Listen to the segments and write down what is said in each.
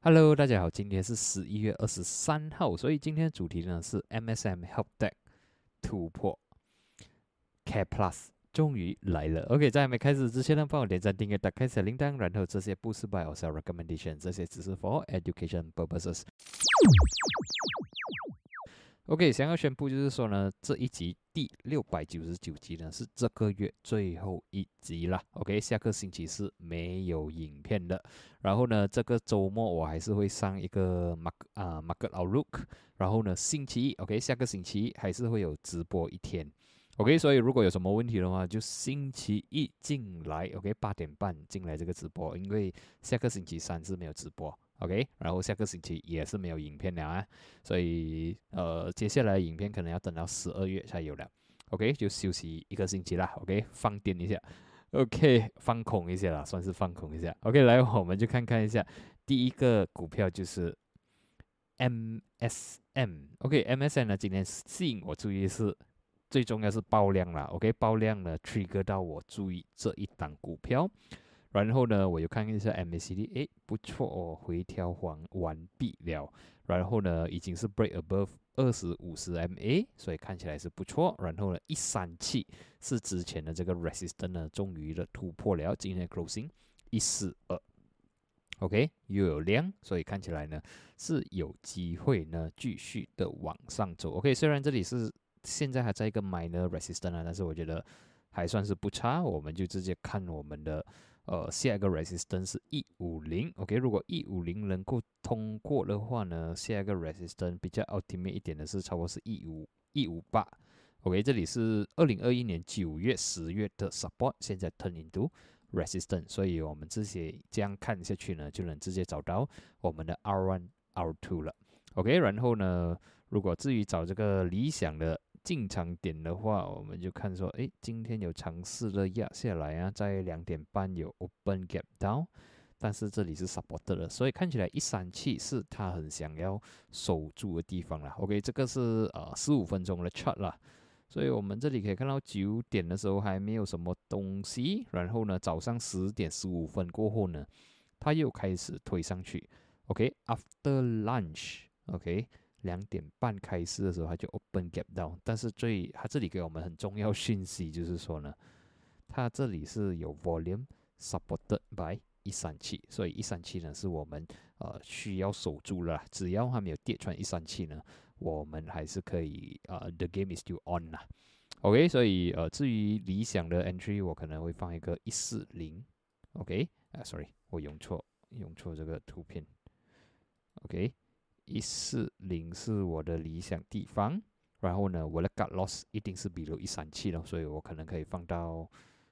Hello，大家好，今天是十一月二十三号，所以今天的主题呢是 MSM Help Deck 突破 Care Plus 终于来了。OK，在还没开始之前呢，帮我点赞、订阅、打开小铃铛，然后这些不是 By or Sell Recommendation，这些只是 For Education Purposes。OK，想要宣布就是说呢，这一集第六百九十九集呢是这个月最后一集了。OK，下个星期是没有影片的。然后呢，这个周末我还是会上一个 Mark 啊 Market Outlook。然后呢，星期一 OK，下个星期一还是会有直播一天。OK，所以如果有什么问题的话，就星期一进来 OK，八点半进来这个直播，因为下个星期三是没有直播。OK，然后下个星期也是没有影片了啊，所以呃，接下来影片可能要等到十二月才有了。OK，就休息一个星期啦。OK，放电一下。OK，放空一下啦，算是放空一下。OK，来，我们就看看一下第一个股票就是 MSM。OK，MSM 呢，今天吸引我注意是最重要是爆量了。OK，爆量呢，trigger 到我注意这一档股票。然后呢，我又看一下 MACD，诶，不错哦，回调完完毕了。然后呢，已经是 break above 二十五十 MA，所以看起来是不错。然后呢，一三七是之前的这个 resistance 呢，终于的突破了。今天 closing 一四二，OK，又有量，所以看起来呢是有机会呢继续的往上走。OK，虽然这里是现在还在一个 minor resistance 啊，但是我觉得还算是不差。我们就直接看我们的。呃，下一个 resistance 是一五零，OK，如果一五零能够通过的话呢，下一个 resistance 比较 ultimate 一点的是，超过是一五一五八，OK，这里是二零二一年九月、十月的 support，现在 turn into resistance，所以我们这些这样看下去呢，就能直接找到我们的 R one、R two 了，OK，然后呢，如果至于找这个理想的。进场点的话，我们就看说，诶，今天有尝试的压下来啊，在两点半有 open gap down，但是这里是 support 的，所以看起来一三七是他很想要守住的地方了。OK，这个是呃十五分钟的 chart 啦，所以我们这里可以看到九点的时候还没有什么东西，然后呢，早上十点十五分过后呢，它又开始推上去。OK，after lunch，OK。两点半开始的时候，它就 open gap down，但是最它这里给我们很重要讯息，就是说呢，它这里是有 volume supported by 一三七，所以一三七呢是我们呃需要守住了，只要它没有跌穿一三七呢，我们还是可以呃 the game is still on 啦。OK，所以呃至于理想的 entry，我可能会放一个一四零，OK，啊 sorry，我用错用错这个图片，OK。一四零是我的理想地方，然后呢，我的 cut loss 一定是比如一三七了，所以我可能可以放到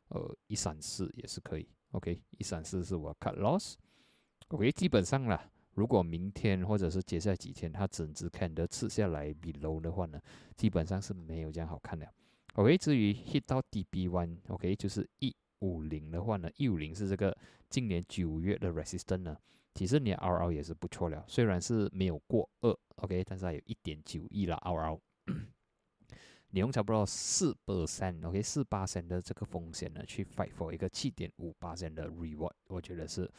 呃一三四也是可以。OK，一三四是我 cut loss。OK，基本上啦，如果明天或者是接下来几天它整只看得吃下来比 low 的话呢，基本上是没有这样好看的。OK，至于 hit 到 DB one，OK 就是一五零的话呢，一五零是这个今年九月的 resistance 呢。其实你的 RR 也是不错了，虽然是没有过二，OK，但是还有一点九亿了 RR。你用差不多四 percent，OK，四八线的这个风险呢，去 fight for 一个七点五八线的 reward，我觉得是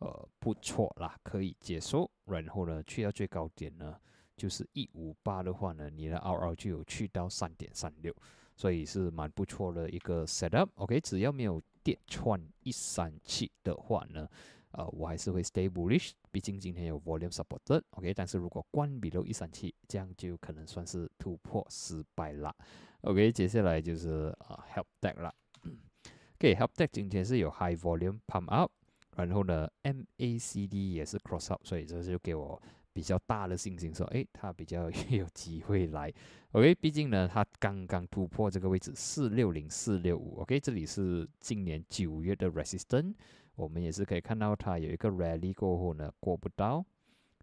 呃不错啦，可以接受。然后呢，去到最高点呢，就是一五八的话呢，你的 RR 就有去到三点三六，所以是蛮不错的一个 setup，OK，只要没有跌穿一三七的话呢。呃，我还是会 stay bullish，毕竟今天有 volume supported，OK。但是如果关闭了一三七，这样就可能算是突破失败了，OK。接下来就是呃 help deck 了，OK，help deck 今天是有 high volume pump up，然后呢 MACD 也是 cross up，所以这就给我比较大的信心，说诶，它比较 有机会来，OK。毕竟呢，它刚刚突破这个位置四六零四六五，OK，这里是今年九月的 resistance。我们也是可以看到，它有一个 rally 过后呢，过不到，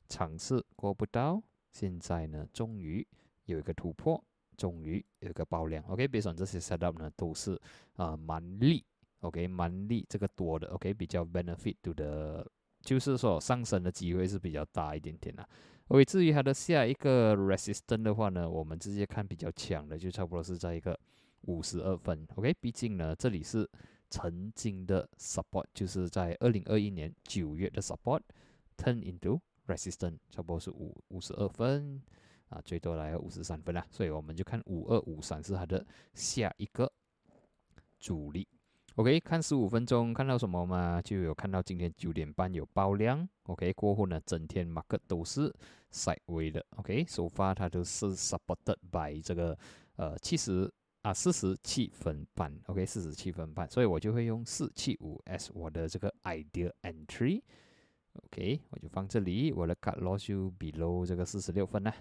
尝试过不到，现在呢，终于有一个突破，终于有一个爆量。OK，别说这些 setup 呢，都是啊蛮力，OK，蛮力这个多的，OK，比较 benefit to 的，就是说上升的机会是比较大一点点啦。OK，至于它的下一个 resistance 的话呢，我们直接看比较强的，就差不多是在一个五十二分。OK，毕竟呢，这里是。曾经的 support 就是在二零二一年九月的 support turn into resistance，差不多是五五十二分啊，最多来五十三分啦，所以我们就看五二五三是它的下一个阻力。OK，看十五分钟看到什么嘛？就有看到今天九点半有爆量。OK，过后呢，整天 market 都是 sideway 的。OK，首发它都是 supported by 这个呃七十啊四十七分半。OK，四十七分半，所以我就会用四七五 S 我的这个 idea entry。OK，我就放这里，我的 cut loss 就 below 这个四十六分啦。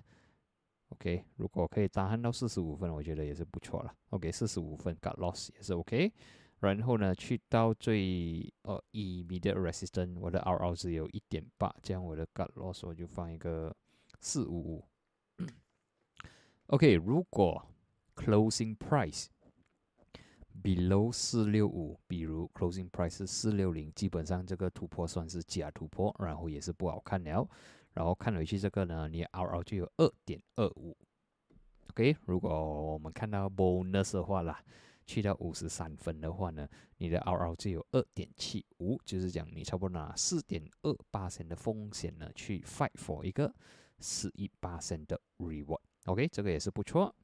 OK，如果可以单看到四十五分，我觉得也是不错了。OK，四十五分 cut loss 也是 OK。然后呢，去到最呃 immediate resistance，我的 RR 值有一点八，这样我的 cut loss 我就放一个四五五。OK，如果 closing price below 四六五，比如 closing price 是四六零，基本上这个突破算是假突破，然后也是不好看了。然后看回去这个呢，你 RR 就有二点二五。OK，如果我们看到 bonus 的话啦。去到五十三分的话呢，你的 RR 就有二点七五，就是讲你差不多拿四点二八的风险呢去 fight for 一个十一八的 reward。OK，这个也是不错。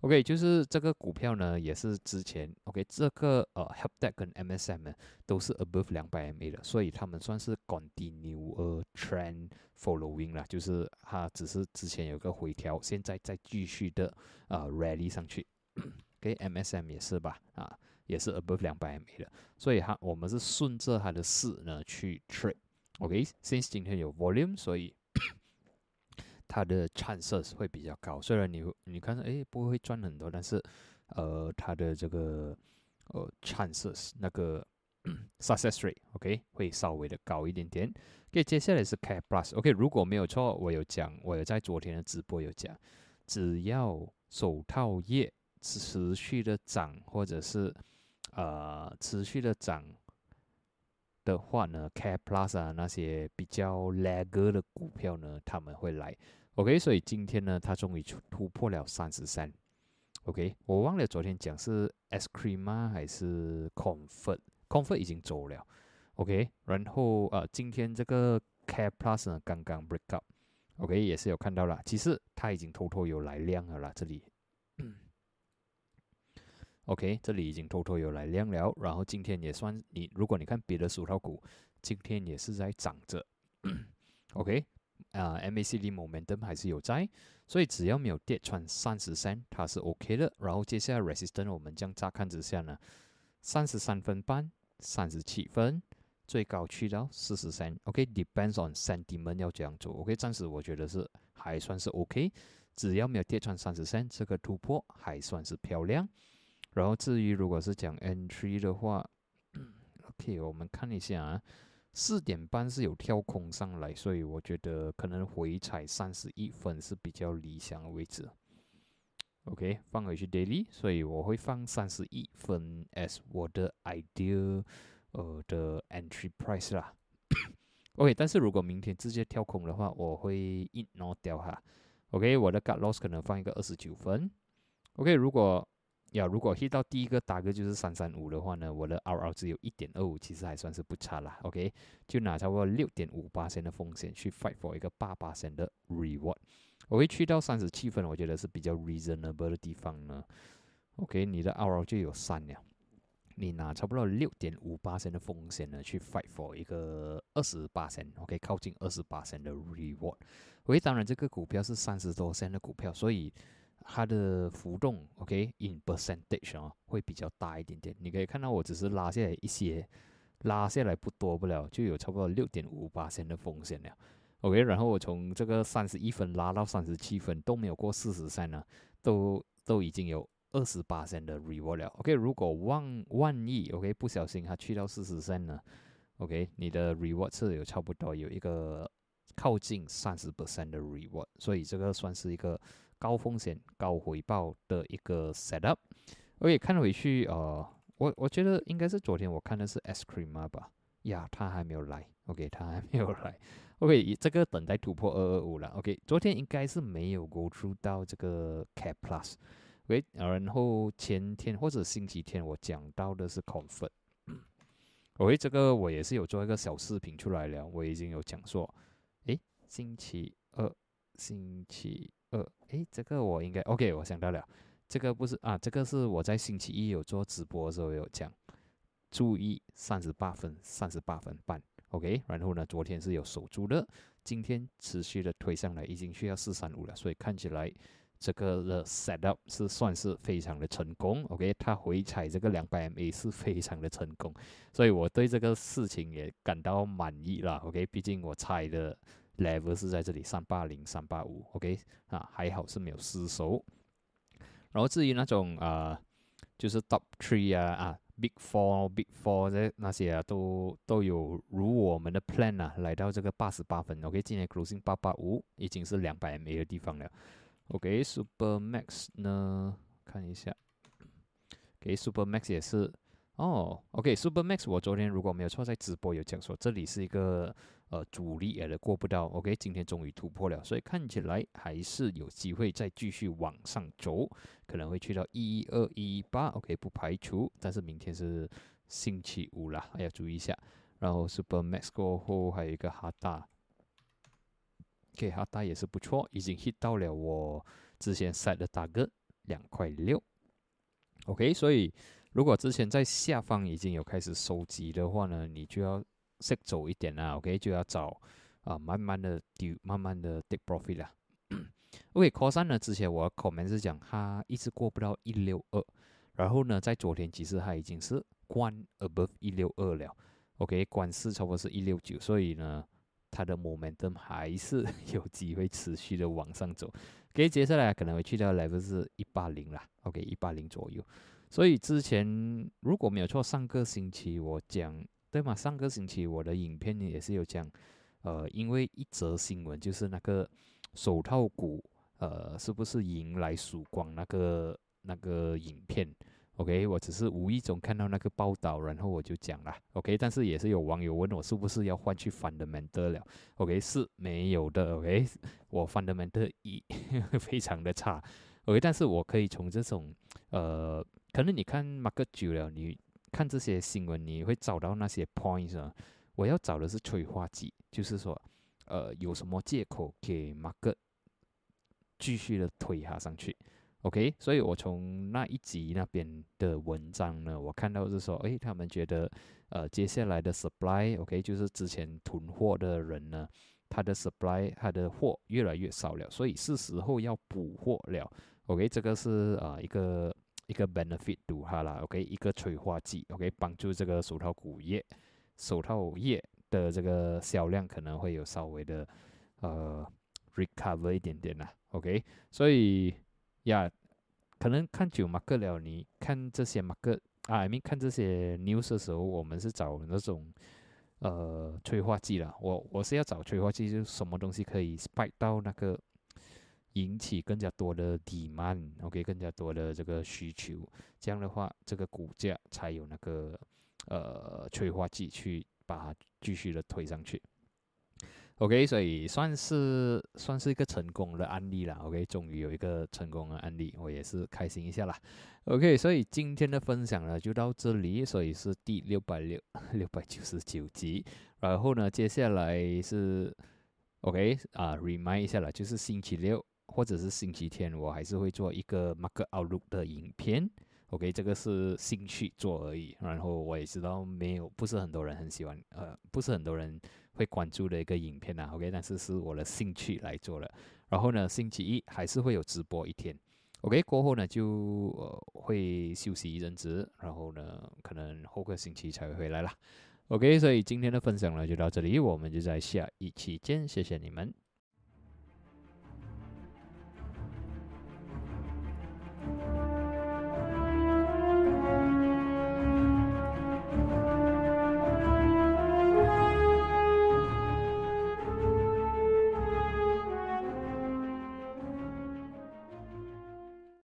OK，就是这个股票呢也是之前 OK 这个呃 Helpdeck 跟 MSM 呢都是 above 两百 MA 的，所以他们算是 continue trend following 啦，就是它只是之前有个回调，现在再继续的呃 rally 上去。给 MSM 也是吧，啊，也是 above 两百 MA 的，所以它我们是顺着它的势呢去 trade，OK，since 今天有 volume，所以它的 chances 会比较高。虽然你你看哎不会赚很多，但是呃它的这个呃 chances 那个 success rate，OK 会稍微的高一点点。OK，接下来是 Cap Plus，OK，如果没有错，我有讲，我有在昨天的直播有讲，只要手套业。持续的涨，或者是呃持续的涨的话呢，Care Plus 啊那些比较 lag 的股票呢，他们会来。OK，所以今天呢，它终于突破了三十三。OK，我忘了昨天讲是 S Cream 吗？还是 Comfort？Comfort 已经走了。OK，然后呃，今天这个 Care Plus 呢，刚刚 break up。OK，也是有看到了，其实它已经偷偷有来量了啦，这里。OK，这里已经偷偷有来量了，然后今天也算你，如果你看别的手套股，今天也是在涨着。OK，啊，MACD momentum 还是有在，所以只要没有跌穿三十三，它是 OK 的。然后接下来 resistance 我们将乍看之下呢，三十三分半、三十七分，最高去到四十三。OK，depends on sentiment 要这样做。OK，暂时我觉得是还算是 OK，只要没有跌穿三十三，这个突破还算是漂亮。然后至于如果是讲 entry 的话，OK，我们看一下啊，四点半是有跳空上来，所以我觉得可能回踩三十一分是比较理想的位置。OK，放回去 daily，所以我会放三十一分 as 我的 ideal 呃的 entry price 啦。OK，但是如果明天直接跳空的话，我会 ignore 掉哈。OK，我的 g u t loss 可能放一个二十九分。OK，如果要如果 hit 到第一个打个就是三三五的话呢，我的 RR 只有一点二五，其实还算是不差啦。OK，就拿差不多六点五八仙的风险去 fight for 一个八八仙的 reward。我会去到三十七分，我觉得是比较 reasonable 的地方呢。OK，你的 RR 就有三了，你拿差不多六点五八仙的风险呢去 fight for 一个二十八仙 OK，靠近二十八仙的 reward。OK，当然这个股票是三十多仙的股票，所以。它的浮动，OK，in percentage 啊，会比较大一点点。你可以看到，我只是拉下来一些，拉下来不多不了，就有差不多六点五八千的风险了。OK，然后我从这个三十一分拉到三十七分都没有过四十三呢，都都已经有二十八千的 reward 了。OK，如果万万一 OK 不小心它去到四十三呢，OK，你的 reward 是有差不多有一个靠近三十 percent 的 reward，所以这个算是一个。高风险高回报的一个 setup，我也看回去，呃，我我觉得应该是昨天我看的是 S Cream 吧，呀，他还没有来，OK，他还没有来，OK，这个等待突破二二五了，OK，昨天应该是没有 go through 到这个 Cap Plus，OK，然后前天或者星期天我讲到的是 Comfort，OK，这个我也是有做一个小视频出来了，我已经有讲说。诶星期二，星期呃，诶，这个我应该 OK，我想到了，这个不是啊，这个是我在星期一有做直播的时候有讲，注意三十八分，三十八分半，OK，然后呢，昨天是有守住的，今天持续的推上来，已经需要四三五了，所以看起来。这个的 set up 是算是非常的成功，OK，它回踩这个两百 MA 是非常的成功，所以我对这个事情也感到满意了，OK，毕竟我猜的 level 是在这里三八零、三八五，OK，啊，还好是没有失手。然后至于那种啊，就是 top three 啊啊，big four、big four 这那些啊，都都有如我们的 plan 啊，来到这个八十八分，OK，今天 closing 八八五已经是两百 MA 的地方了。OK，Super Max 呢？看一下。OK，Super Max 也是哦。OK，Super Max，我昨天如果没有错，在直播有讲说这里是一个呃阻力，而过不到。OK，今天终于突破了，所以看起来还是有机会再继续往上走，可能会去到一二一八。OK，不排除，但是明天是星期五了，要注意一下。然后 Super Max 过后还有一个哈大 k 哈达也是不错，已经 hit 到了我之前设的大哥两块六。OK，所以如果之前在下方已经有开始收集的话呢，你就要识走一点啦。OK，就要找啊，慢慢的丢，慢慢的 take profit 啦。OK，科三呢，之前我 comment 是讲它一直过不到一六二，然后呢，在昨天其实它已经是关 above 一六二了。OK，关四差不多是一六九，所以呢。它的 momentum 还是 有机会持续的往上走，OK，接下来可能会去到 level 是一八零啦，OK，一八零左右。所以之前如果没有错，上个星期我讲对吗？上个星期我的影片也是有讲，呃，因为一则新闻就是那个手套股，呃，是不是迎来曙光那个那个影片？OK，我只是无意中看到那个报道，然后我就讲了。OK，但是也是有网友问我是不是要换去 Fundamental 了。OK，是没有的。OK，我 Fundamental 一 非常的差。OK，但是我可以从这种呃，可能你看 Market 久了，你看这些新闻，你会找到那些 points 啊。我要找的是催化剂，就是说，呃，有什么借口给某个继续的推它上去。OK，所以我从那一集那边的文章呢，我看到是说，诶，他们觉得，呃，接下来的 supply，OK，就是之前囤货的人呢，他的 supply，他的货越来越少了，所以是时候要补货了。OK，这个是啊一个一个 benefit 读哈啦，OK，一个催化剂，OK，帮助这个手套股业、手套业的这个销量可能会有稍微的呃 recover 一点点啦。OK，所以。呀，可能看久马克了，你看这些马克啊，I mean 看这些 news 的时候，我们是找那种呃催化剂啦。我我是要找催化剂，就是什么东西可以 spike 到那个引起更加多的 demand，OK，更加多的这个需求，这样的话，这个股价才有那个呃催化剂去把它继续的推上去。OK，所以算是算是一个成功的案例了。OK，终于有一个成功的案例，我也是开心一下啦。OK，所以今天的分享呢就到这里，所以是第六百六 六百九十九集。然后呢，接下来是 OK 啊，remind 一下了，就是星期六或者是星期天，我还是会做一个 Mark Outlook 的影片。OK，这个是兴趣做而已。然后我也知道没有不是很多人很喜欢，呃，不是很多人。会关注的一个影片啊，OK，但是是我的兴趣来做的。然后呢，星期一还是会有直播一天，OK，过后呢就呃会休息一阵子，然后呢可能后个星期才会回来啦。OK，所以今天的分享呢就到这里，我们就在下一期见，谢谢你们。